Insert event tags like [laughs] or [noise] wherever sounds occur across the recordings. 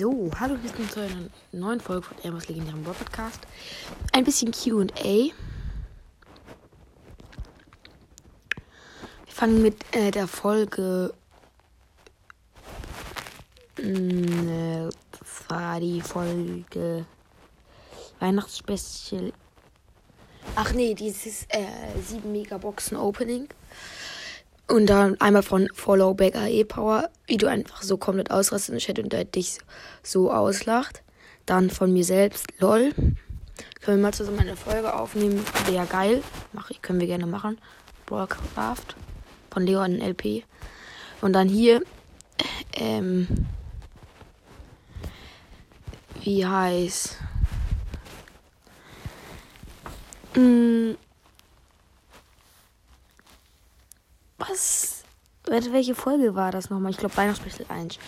So, hallo, willkommen zu einer neuen Folge von Elmers legendären World Podcast. Ein bisschen QA. Wir fangen mit äh, der Folge. Mh, äh, das war die Folge Weihnachtsspecial. Ach nee, dieses äh, 7 Megaboxen Opening. Und dann einmal von Follow Back AE Power, wie du einfach so komplett ausrastest in den Chat und dich so auslacht. Dann von mir selbst, lol. Können wir mal zusammen eine Folge aufnehmen? Wäre geil. Mach, können wir gerne machen. Broadcraft von Leon LP. Und dann hier, ähm, wie heißt, mh, mm, Was? Welche Folge war das nochmal? Ich glaube Weihnachtsspecial 1.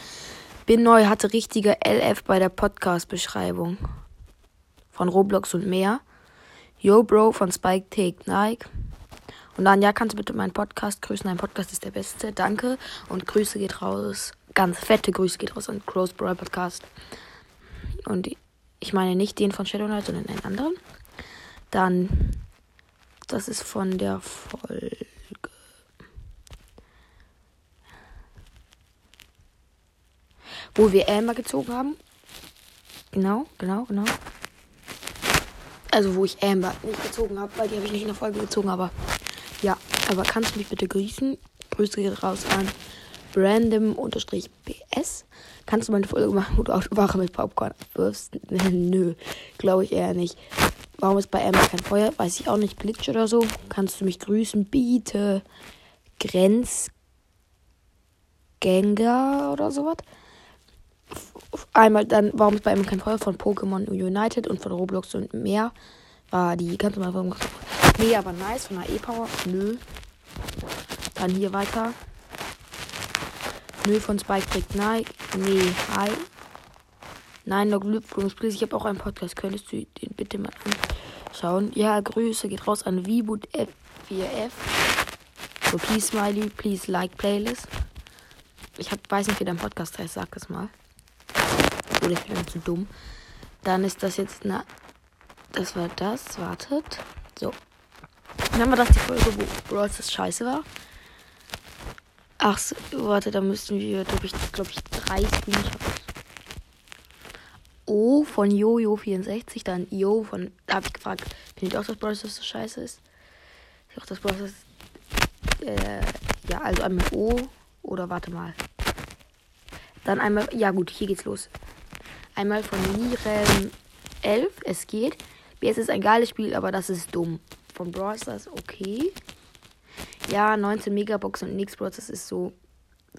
Bin neu, hatte richtige LF bei der Podcast-Beschreibung. Von Roblox und mehr. Yo Bro von Spike Take Nike. Und dann, ja, kannst du bitte meinen Podcast grüßen. Dein Podcast ist der beste. Danke. Und Grüße geht raus. Ganz fette Grüße geht raus an Crows Bro Podcast. Und ich meine nicht den von Shadow Knight, sondern einen anderen. Dann, das ist von der Folge. Wo wir Amber gezogen haben. Genau, genau, genau. Also wo ich Amber nicht gezogen habe, weil die habe ich nicht in der Folge gezogen, aber ja. Aber kannst du mich bitte grüßen? Grüße geht raus an random-ps. Kannst du meine Folge machen, wo du Autowache mit Popcorn abwirfst? [laughs] Nö, glaube ich eher nicht. Warum ist bei Amber kein Feuer? Weiß ich auch nicht. Glitch oder so. Kannst du mich grüßen? Biete. Grenzgänger oder sowas einmal dann, warum ist bei ihm kein Feuer von Pokémon United und von Roblox und mehr. War die, du mal fragen, Nee, aber nice, von der E-Power. Nö. Dann hier weiter. Nö, von Spike trägt Nike. Nee, hi. Nein, noch Glückwunsch. Ich habe auch einen Podcast. Könntest du den bitte mal anschauen? Ja, Grüße geht raus an Vboot F4F. So, please, Smiley, please like Playlist. Ich hab, weiß nicht, wie dein Podcast heißt, sag es mal. Oder ich bin zu dumm. Dann ist das jetzt eine. Das war das. Wartet. So. Dann haben wir das die Folge, wo Brawl das scheiße war. Ach, so, warte, da müssten wir, glaube ich, glaube ich, drei Screenshots. O von Jojo64, dann Jo von. Da habe ich gefragt, findet ihr auch, dass Brawl so scheiße ist? Ich auch, dass Brawl Äh, ja, also einmal O oder warte mal. Dann einmal. Ja, gut, hier geht's los. Einmal von Nirem 11. Es geht. BS ist ein geiles Spiel, aber das ist dumm. Von Brawl Stars okay. Ja, 19 Megabox und nix Brawl das ist so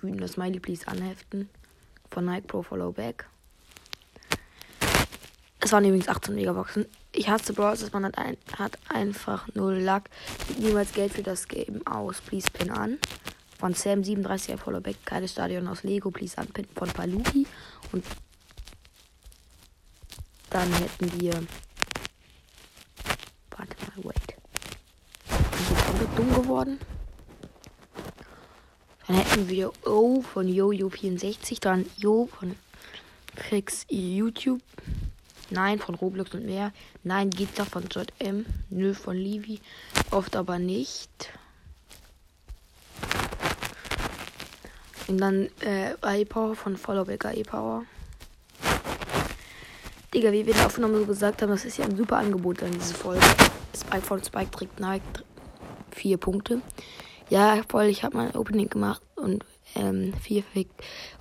wütender Smiley, please anheften. Von Nike Pro Follow Back. Es waren übrigens 18 Megaboxen. Ich hasse Brawl dass man hat, ein, hat einfach null Luck. Gibt niemals Geld für das Game aus. Please pin an. Von Sam 37 Follow Back. Geiles Stadion aus Lego. Please anpin. Von Paluki. Und dann hätten wir. Warte mal, wait. Bin ich komplett dumm geworden? Dann hätten wir O von Jojo64, dann Jo von Fix YouTube, Nein von Roblox und mehr, Nein Gitter von JM, Nö von Livi, oft aber nicht. Und dann äh, E-Power von Followbacker E-Power. Digga, wie wir in der Aufnahme so gesagt haben, das ist ja ein super Angebot an diese Folge. Spike von Spike trägt Nike vier Punkte. Ja, voll, ich habe mein Opening gemacht und ähm, vier Big,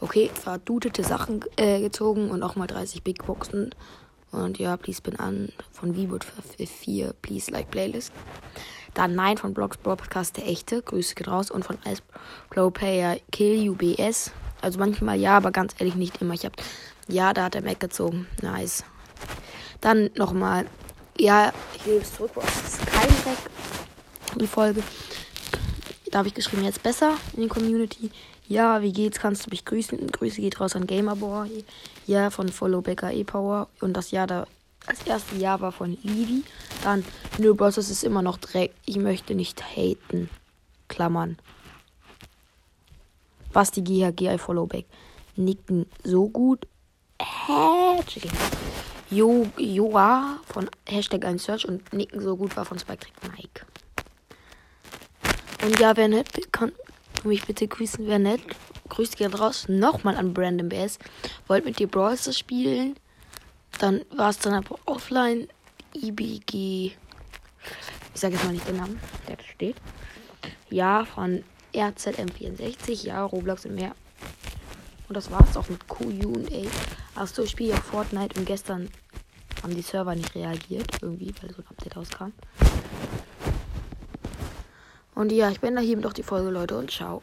okay, verdutete Sachen äh, gezogen und auch mal 30 Big Boxen. Und ja, please bin an von V-Boot für 4, please like Playlist. Dann Nein von Blogs Broadcast, der echte, Grüße geht raus. Und von Pro Player Kill UBS. Also manchmal ja, aber ganz ehrlich nicht immer. Ich habe ja, da hat er weggezogen. Nice. Dann nochmal. Ja, ich lebe es zurück. Das ist kein weg. Die Folge. Da habe ich geschrieben, jetzt besser in die Community. Ja, wie geht's? Kannst du mich grüßen? Grüße geht raus an Gamerboy. Ja, von Follow Becker E-Power. Und das Jahr da. Das erste Jahr war von Livi. Dann, nö, Boss, das ist immer noch Dreck. Ich möchte nicht haten. Klammern. Basti GHG, I follow back. Nicken so gut. Hä? Jo, Joa von Hashtag ein Search und Nicken so gut war von Spike kriegt Mike. Und ja, wer nicht, kann mich bitte grüßen, wer nicht. Grüßt gerne raus. Nochmal an Brandon BS. Wollt mit dir Brawl spielen? Dann war es dann aber offline. IBG. Ich sage jetzt mal nicht den Namen, der steht. Ja, von RZM64. Ja, Roblox und mehr. Und das war's auch mit QA. Achso, ich spiele ja Fortnite und gestern haben die Server nicht reagiert. Irgendwie, weil so ein Update rauskam. Und ja, ich bin da hier mit auch die Folge, Leute, und ciao.